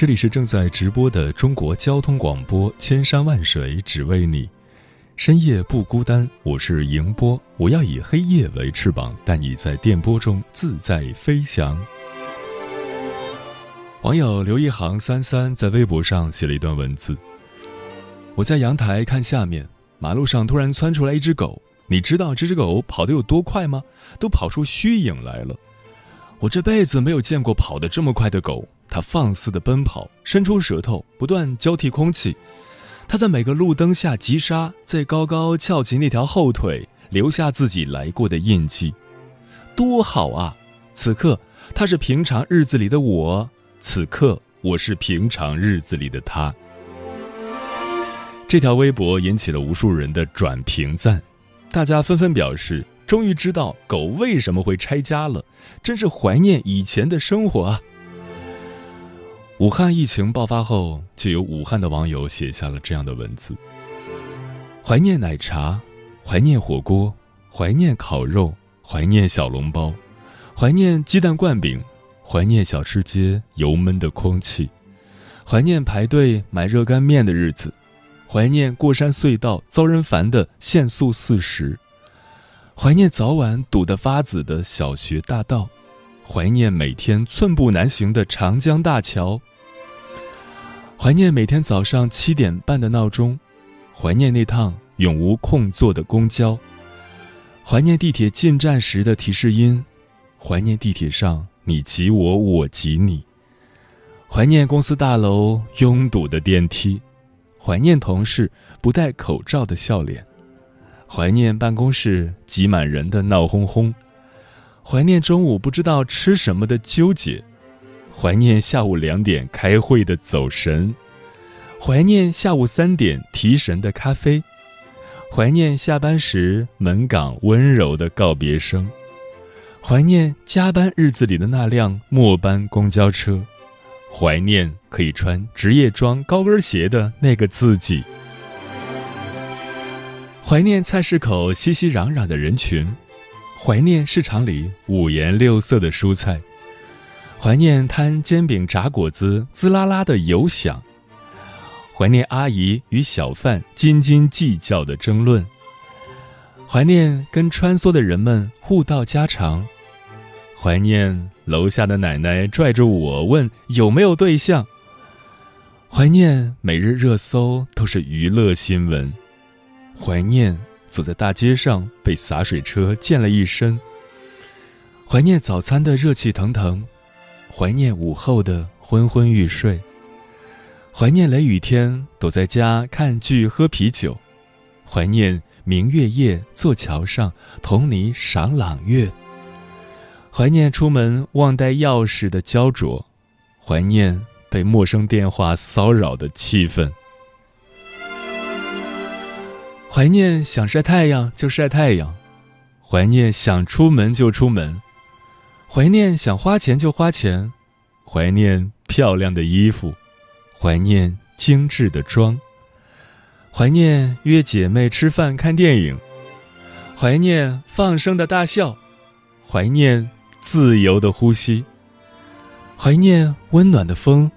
这里是正在直播的中国交通广播，千山万水只为你，深夜不孤单。我是迎波，我要以黑夜为翅膀，带你在电波中自在飞翔。网友刘一航三三在微博上写了一段文字：我在阳台看下面，马路上突然窜出来一只狗，你知道这只狗跑得有多快吗？都跑出虚影来了。我这辈子没有见过跑得这么快的狗，它放肆的奔跑，伸出舌头，不断交替空气。它在每个路灯下急刹，再高高翘起那条后腿，留下自己来过的印记。多好啊！此刻它是平常日子里的我，此刻我是平常日子里的它。这条微博引起了无数人的转评赞，大家纷纷表示。终于知道狗为什么会拆家了，真是怀念以前的生活啊！武汉疫情爆发后，就有武汉的网友写下了这样的文字：怀念奶茶，怀念火锅，怀念烤肉，怀念小笼包，怀念鸡蛋灌饼，怀念小吃街油闷的空气，怀念排队买热干面的日子，怀念过山隧道遭人烦的限速四十。怀念早晚堵得发紫的小学大道，怀念每天寸步难行的长江大桥，怀念每天早上七点半的闹钟，怀念那趟永无空座的公交，怀念地铁进站时的提示音，怀念地铁上你挤我我挤你，怀念公司大楼拥堵的电梯，怀念同事不戴口罩的笑脸。怀念办公室挤满人的闹哄哄，怀念中午不知道吃什么的纠结，怀念下午两点开会的走神，怀念下午三点提神的咖啡，怀念下班时门岗温柔的告别声，怀念加班日子里的那辆末班公交车，怀念可以穿职业装高跟鞋的那个自己。怀念菜市口熙熙攘攘的人群，怀念市场里五颜六色的蔬菜，怀念摊煎饼炸果子滋啦啦的油响，怀念阿姨与小贩斤斤计较的争论，怀念跟穿梭的人们互道家常，怀念楼下的奶奶拽着我问有没有对象，怀念每日热搜都是娱乐新闻。怀念走在大街上被洒水车溅了一身。怀念早餐的热气腾腾，怀念午后的昏昏欲睡。怀念雷雨天躲在家看剧喝啤酒，怀念明月夜坐桥上同你赏朗月。怀念出门忘带钥匙的焦灼，怀念被陌生电话骚扰的气氛。怀念想晒太阳就晒太阳，怀念想出门就出门，怀念想花钱就花钱，怀念漂亮的衣服，怀念精致的妆，怀念约姐妹吃饭看电影，怀念放声的大笑，怀念自由的呼吸，怀念温暖的风，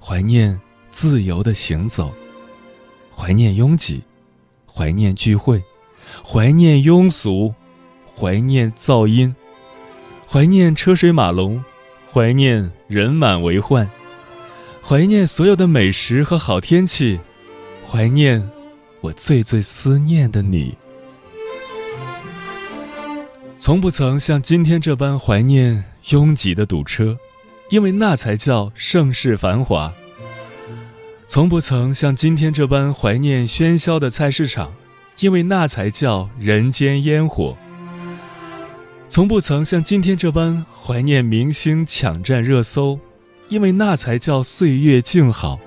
怀念自由的行走，怀念拥挤。怀念聚会，怀念庸俗，怀念噪音，怀念车水马龙，怀念人满为患，怀念所有的美食和好天气，怀念我最最思念的你。从不曾像今天这般怀念拥挤的堵车，因为那才叫盛世繁华。从不曾像今天这般怀念喧嚣的菜市场，因为那才叫人间烟火。从不曾像今天这般怀念明星抢占热搜，因为那才叫岁月静好。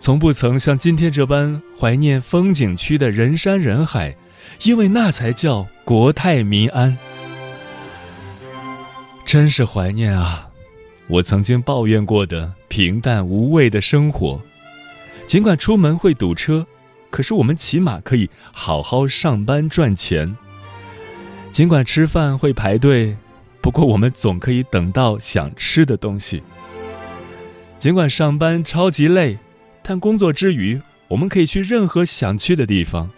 从不曾像今天这般怀念风景区的人山人海。因为那才叫国泰民安，真是怀念啊！我曾经抱怨过的平淡无味的生活，尽管出门会堵车，可是我们起码可以好好上班赚钱；尽管吃饭会排队，不过我们总可以等到想吃的东西；尽管上班超级累，但工作之余，我们可以去任何想去的地方。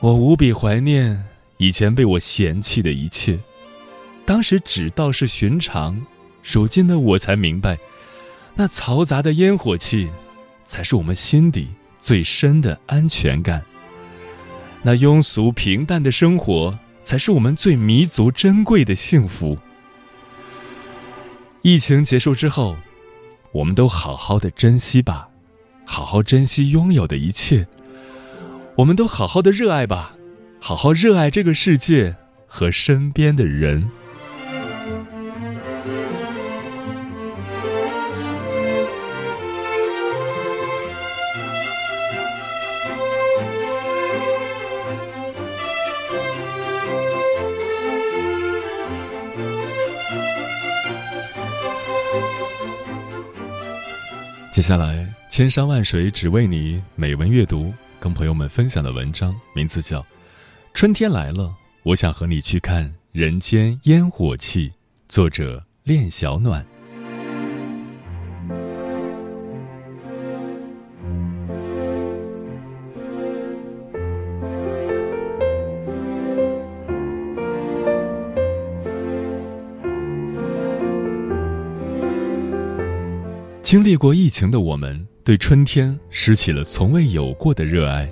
我无比怀念以前被我嫌弃的一切，当时只道是寻常，如今的我才明白，那嘈杂的烟火气，才是我们心底最深的安全感。那庸俗平淡的生活，才是我们最弥足珍贵的幸福。疫情结束之后，我们都好好的珍惜吧，好好珍惜拥有的一切。我们都好好的热爱吧，好好热爱这个世界和身边的人。接下来，千山万水只为你，美文阅读。跟朋友们分享的文章名字叫《春天来了》，我想和你去看人间烟火气。作者：恋小暖。经历过疫情的我们。对春天拾起了从未有过的热爱，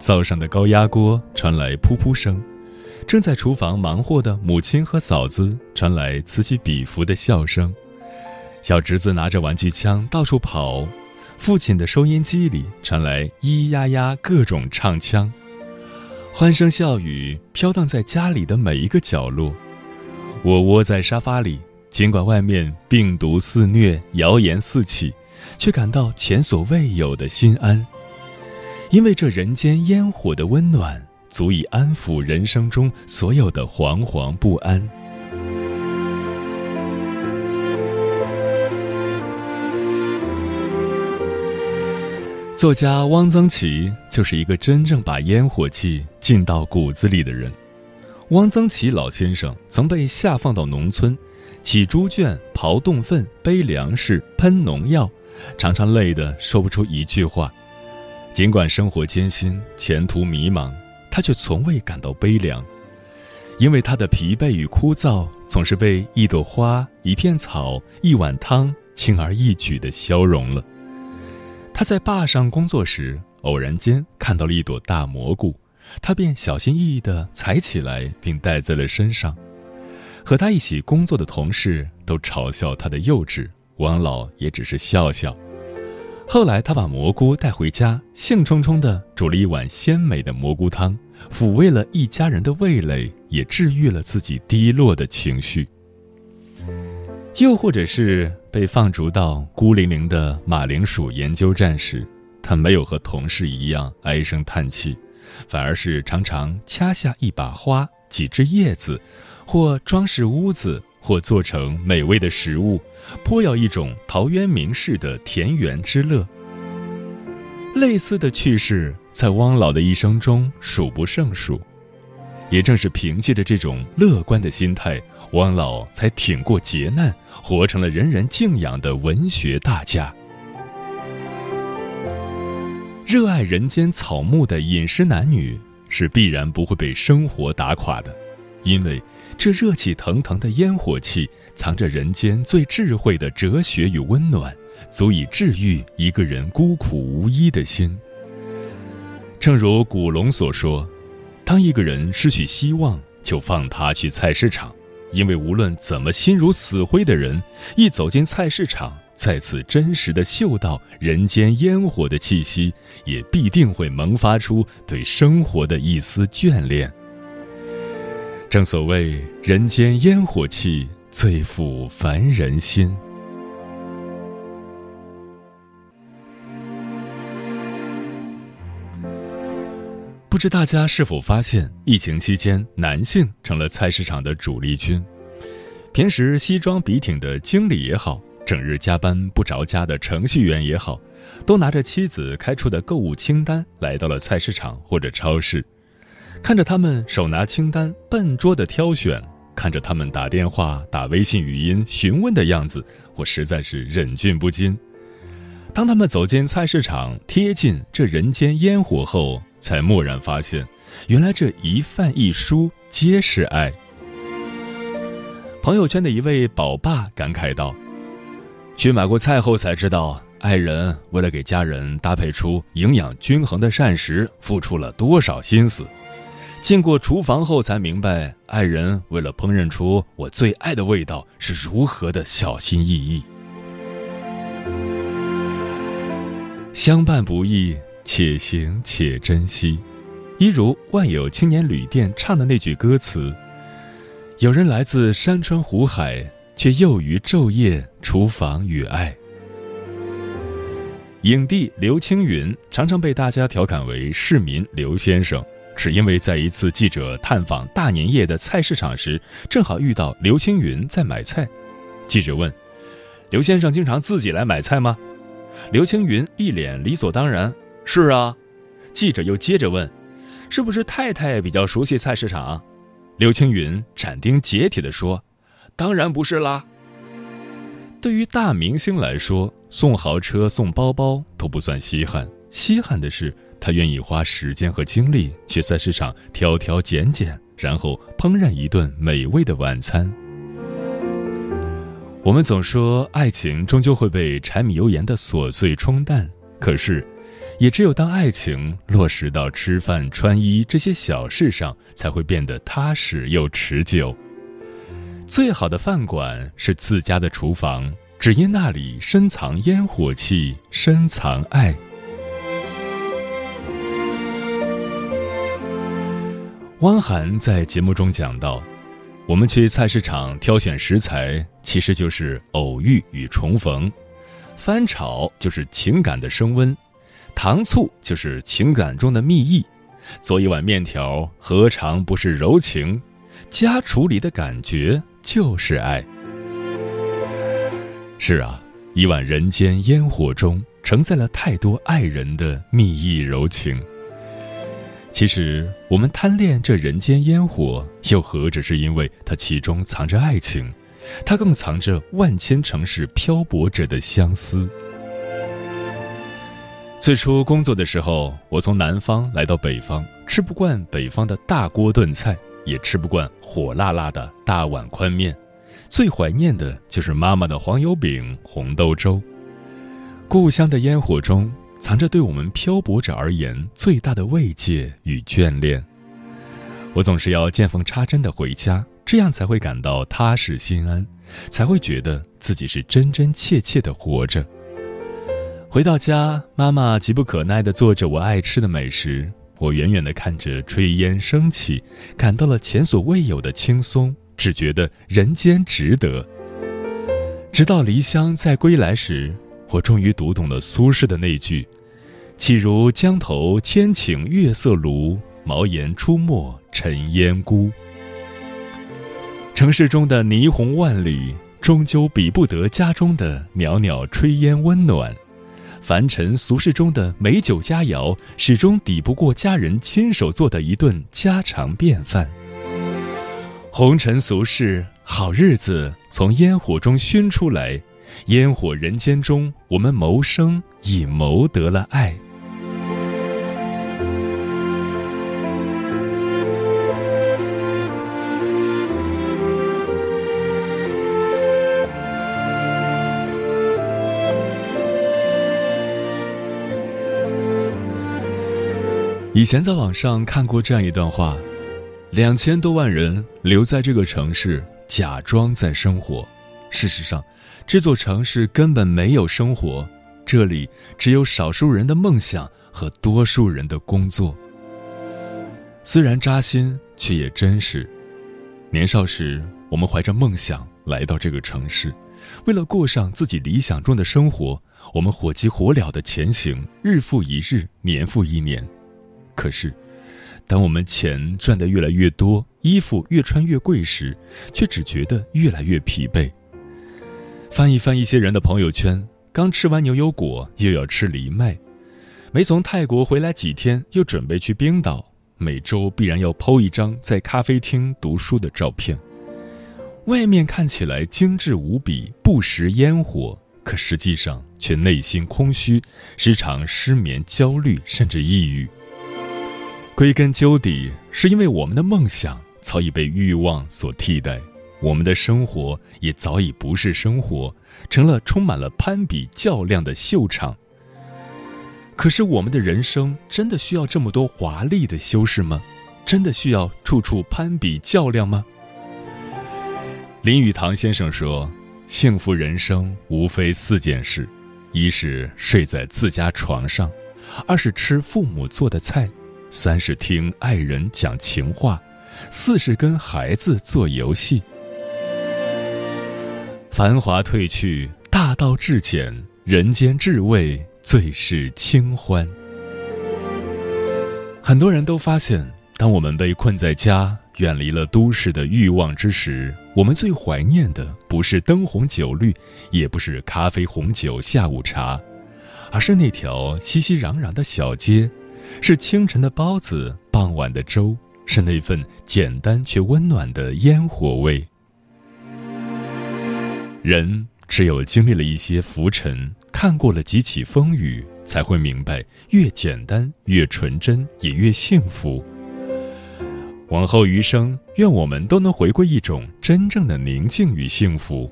灶上的高压锅传来噗噗声，正在厨房忙活的母亲和嫂子传来此起彼伏的笑声，小侄子拿着玩具枪到处跑，父亲的收音机里传来咿咿呀呀各种唱腔，欢声笑语飘荡在家里的每一个角落，我窝在沙发里，尽管外面病毒肆虐，谣言四起。却感到前所未有的心安，因为这人间烟火的温暖，足以安抚人生中所有的惶惶不安。作家汪曾祺就是一个真正把烟火气进到骨子里的人。汪曾祺老先生曾被下放到农村，起猪圈、刨洞粪、背粮食、喷农药。常常累得说不出一句话，尽管生活艰辛、前途迷茫，他却从未感到悲凉，因为他的疲惫与枯燥总是被一朵花、一片草、一碗汤轻而易举地消融了。他在坝上工作时，偶然间看到了一朵大蘑菇，他便小心翼翼地采起来，并带在了身上。和他一起工作的同事都嘲笑他的幼稚。王老也只是笑笑。后来，他把蘑菇带回家，兴冲冲地煮了一碗鲜美的蘑菇汤，抚慰了一家人的味蕾，也治愈了自己低落的情绪。又或者是被放逐到孤零零的马铃薯研究站时，他没有和同事一样唉声叹气，反而是常常掐下一把花、几枝叶子，或装饰屋子。或做成美味的食物，颇有一种陶渊明式的田园之乐。类似的趣事在汪老的一生中数不胜数。也正是凭借着这种乐观的心态，汪老才挺过劫难，活成了人人敬仰的文学大家。热爱人间草木的饮食男女是必然不会被生活打垮的，因为。这热气腾腾的烟火气，藏着人间最智慧的哲学与温暖，足以治愈一个人孤苦无依的心。正如古龙所说：“当一个人失去希望，就放他去菜市场，因为无论怎么心如死灰的人，一走进菜市场。”再次真实的嗅到人间烟火的气息，也必定会萌发出对生活的一丝眷恋。正所谓人间烟火气，最抚凡人心。不知大家是否发现，疫情期间男性成了菜市场的主力军，平时西装笔挺的经理也好。整日加班不着家的程序员也好，都拿着妻子开出的购物清单来到了菜市场或者超市，看着他们手拿清单笨拙的挑选，看着他们打电话、打微信语音询问的样子，我实在是忍俊不禁。当他们走进菜市场，贴近这人间烟火后，才蓦然发现，原来这一饭一蔬皆是爱。朋友圈的一位宝爸感慨道。去买过菜后才知道，爱人为了给家人搭配出营养均衡的膳食，付出了多少心思；进过厨房后才明白，爱人为了烹饪出我最爱的味道，是如何的小心翼翼。相伴不易，且行且珍惜。一如万有青年旅店唱的那句歌词：“有人来自山川湖海。”却囿于昼夜厨房与爱。影帝刘青云常常被大家调侃为“市民刘先生”，只因为在一次记者探访大年夜的菜市场时，正好遇到刘青云在买菜。记者问：“刘先生经常自己来买菜吗？”刘青云一脸理所当然：“是啊。”记者又接着问：“是不是太太比较熟悉菜市场？”刘青云斩钉截铁地说。当然不是啦。对于大明星来说，送豪车、送包包都不算稀罕，稀罕的是他愿意花时间和精力去菜市场挑挑拣拣，然后烹饪一顿美味的晚餐。我们总说爱情终究会被柴米油盐的琐碎冲淡，可是，也只有当爱情落实到吃饭、穿衣这些小事上，才会变得踏实又持久。最好的饭馆是自家的厨房，只因那里深藏烟火气，深藏爱。汪涵在节目中讲到，我们去菜市场挑选食材，其实就是偶遇与重逢；翻炒就是情感的升温，糖醋就是情感中的蜜意，做一碗面条何尝不是柔情？家厨里的感觉。就是爱。是啊，一碗人间烟火中承载了太多爱人的蜜意柔情。其实，我们贪恋这人间烟火，又何止是因为它其中藏着爱情？它更藏着万千城市漂泊者的相思。最初工作的时候，我从南方来到北方，吃不惯北方的大锅炖菜。也吃不惯火辣辣的大碗宽面，最怀念的就是妈妈的黄油饼、红豆粥。故乡的烟火中，藏着对我们漂泊者而言最大的慰藉与眷恋。我总是要见缝插针的回家，这样才会感到踏实心安，才会觉得自己是真真切切的活着。回到家，妈妈急不可耐地做着我爱吃的美食。我远远地看着炊烟升起，感到了前所未有的轻松，只觉得人间值得。直到离乡再归来时，我终于读懂了苏轼的那句：“岂如江头千顷月色庐，茅檐出没尘烟孤。”城市中的霓虹万里，终究比不得家中的袅袅炊烟温暖。凡尘俗世中的美酒佳肴，始终抵不过家人亲手做的一顿家常便饭。红尘俗世，好日子从烟火中熏出来，烟火人间中，我们谋生已谋得了爱。以前在网上看过这样一段话：两千多万人留在这个城市，假装在生活，事实上，这座城市根本没有生活，这里只有少数人的梦想和多数人的工作。虽然扎心，却也真实。年少时，我们怀着梦想来到这个城市，为了过上自己理想中的生活，我们火急火燎的前行，日复一日，年复一年。可是，当我们钱赚得越来越多，衣服越穿越贵时，却只觉得越来越疲惫。翻一翻一些人的朋友圈，刚吃完牛油果，又要吃藜麦；没从泰国回来几天，又准备去冰岛；每周必然要 PO 一张在咖啡厅读书的照片。外面看起来精致无比，不食烟火，可实际上却内心空虚，时常失眠、焦虑，甚至抑郁。归根究底，是因为我们的梦想早已被欲望所替代，我们的生活也早已不是生活，成了充满了攀比较量的秀场。可是，我们的人生真的需要这么多华丽的修饰吗？真的需要处处攀比较量吗？林语堂先生说：“幸福人生无非四件事，一是睡在自家床上，二是吃父母做的菜。”三是听爱人讲情话，四是跟孩子做游戏。繁华褪去，大道至简，人间至味最是清欢。很多人都发现，当我们被困在家，远离了都市的欲望之时，我们最怀念的不是灯红酒绿，也不是咖啡红酒下午茶，而是那条熙熙攘攘的小街。是清晨的包子，傍晚的粥，是那份简单却温暖的烟火味。人只有经历了一些浮沉，看过了几起风雨，才会明白，越简单越纯真，也越幸福。往后余生，愿我们都能回归一种真正的宁静与幸福，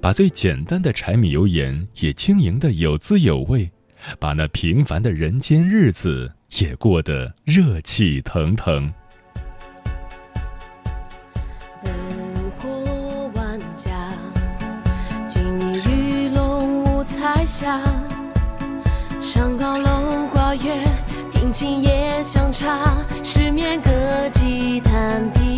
把最简单的柴米油盐也经营的有滋有味，把那平凡的人间日子。也过得热气腾腾。灯火万家，锦衣玉龙五彩霞。上高楼挂月，平静夜相茶。失眠歌伎弹琵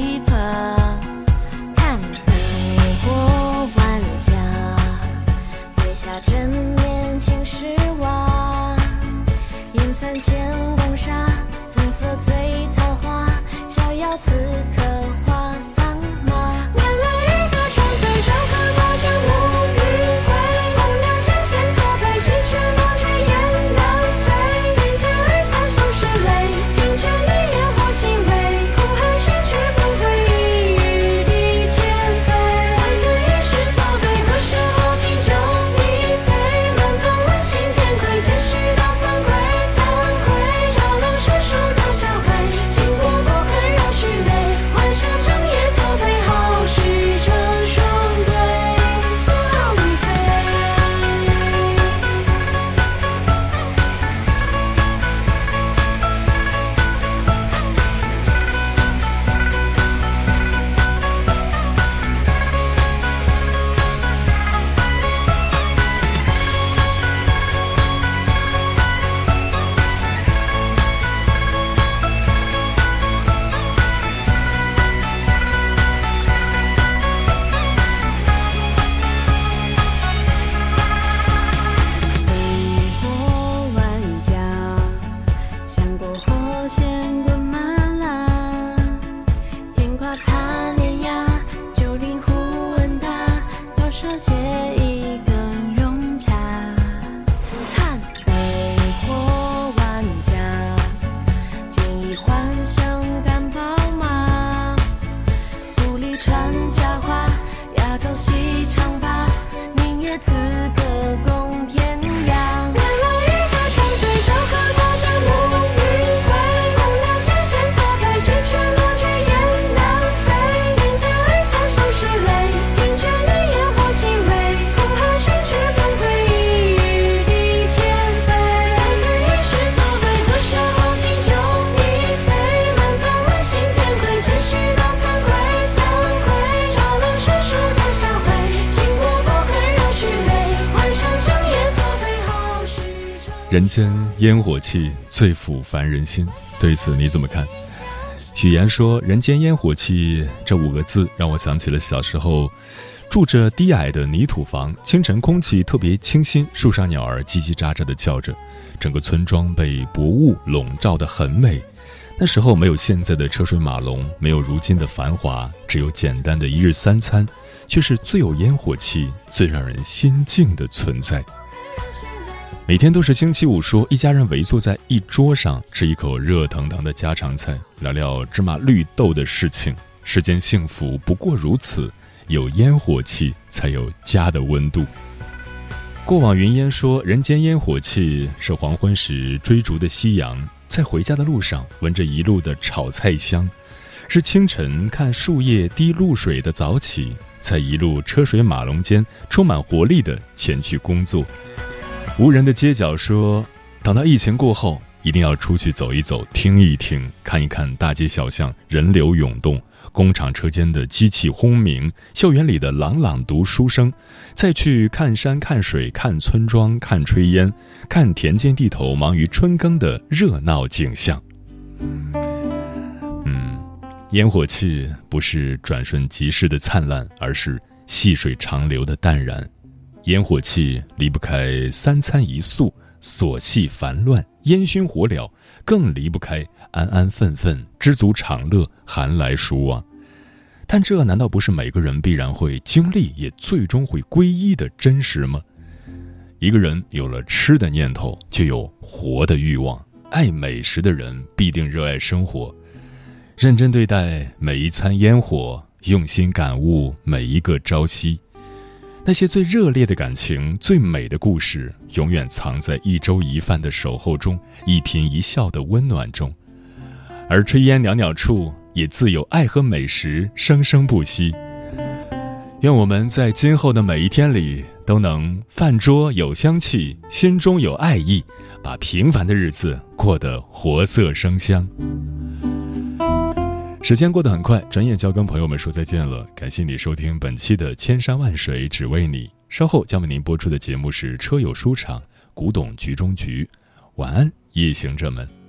这结义更融洽，看灯火万家，结义欢笑干宝马，腹里传佳话，亚洲细长。人间烟火气最抚凡人心，对此你怎么看？许岩说：“人间烟火气这五个字让我想起了小时候，住着低矮的泥土房，清晨空气特别清新，树上鸟儿叽叽喳喳地叫着，整个村庄被薄雾笼罩得很美。那时候没有现在的车水马龙，没有如今的繁华，只有简单的一日三餐，却是最有烟火气、最让人心静的存在。”每天都是星期五，说一家人围坐在一桌上吃一口热腾腾的家常菜，聊聊芝麻绿豆的事情。世间幸福不过如此，有烟火气才有家的温度。过往云烟说，人间烟火气是黄昏时追逐的夕阳，在回家的路上闻着一路的炒菜香；是清晨看树叶滴露水的早起，在一路车水马龙间充满活力的前去工作。无人的街角说：“等到疫情过后，一定要出去走一走，听一听，看一看大街小巷人流涌动，工厂车间的机器轰鸣，校园里的朗朗读书声，再去看山看水看村庄看炊烟，看田间地头忙于春耕的热闹景象。”嗯，烟火气不是转瞬即逝的灿烂，而是细水长流的淡然。烟火气离不开三餐一宿，琐细烦乱，烟熏火燎，更离不开安安分分，知足常乐，寒来暑往。但这难道不是每个人必然会经历，也最终会皈依的真实吗？一个人有了吃的念头，就有活的欲望。爱美食的人必定热爱生活，认真对待每一餐烟火，用心感悟每一个朝夕。那些最热烈的感情、最美的故事，永远藏在一粥一饭的守候中，一颦一笑的温暖中。而炊烟袅袅处，也自有爱和美食生生不息。愿我们在今后的每一天里，都能饭桌有香气，心中有爱意，把平凡的日子过得活色生香。时间过得很快，转眼就要跟朋友们说再见了。感谢你收听本期的《千山万水只为你》，稍后将为您播出的节目是《车友书场》，古董局中局。晚安，夜行者们。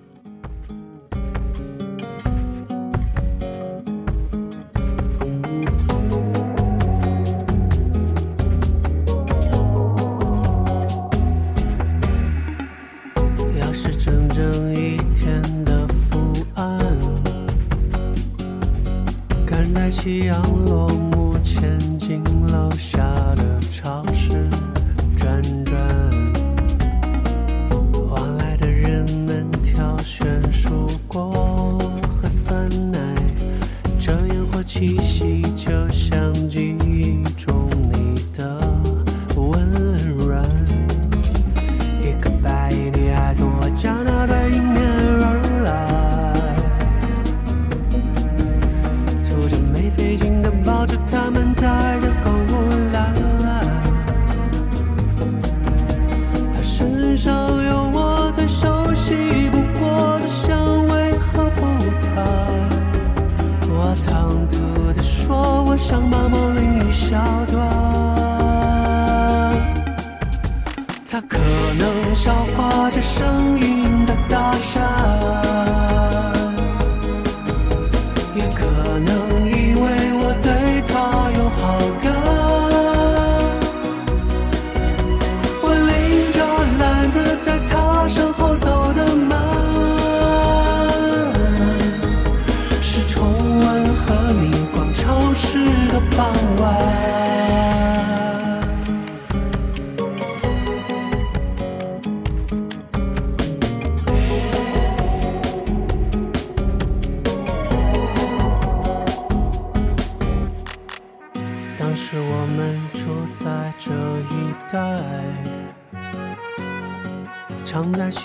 想把梦里一小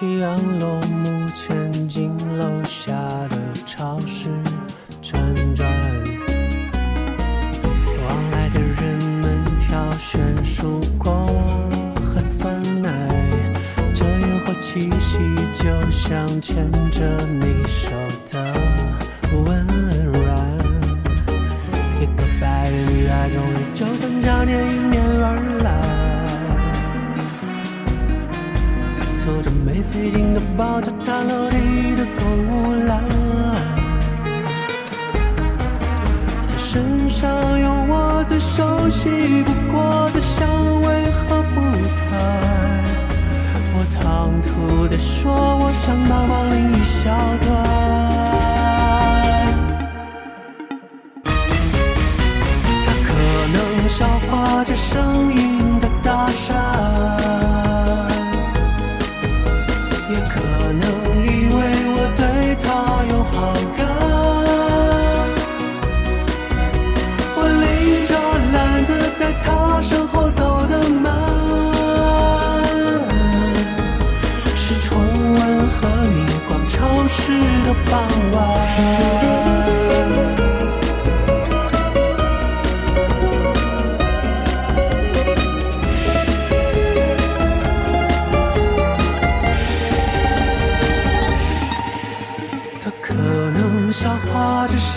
夕阳落身上有我最熟悉不过的香味和步态。我唐突地说，我想帮忙拎一小段。他可能消化这声音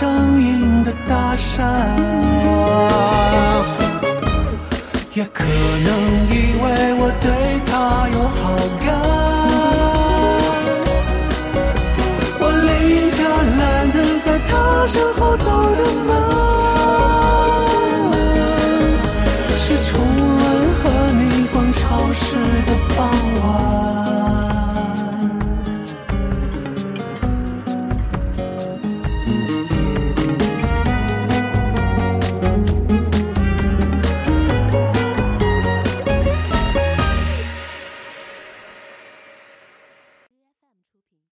声音的大山。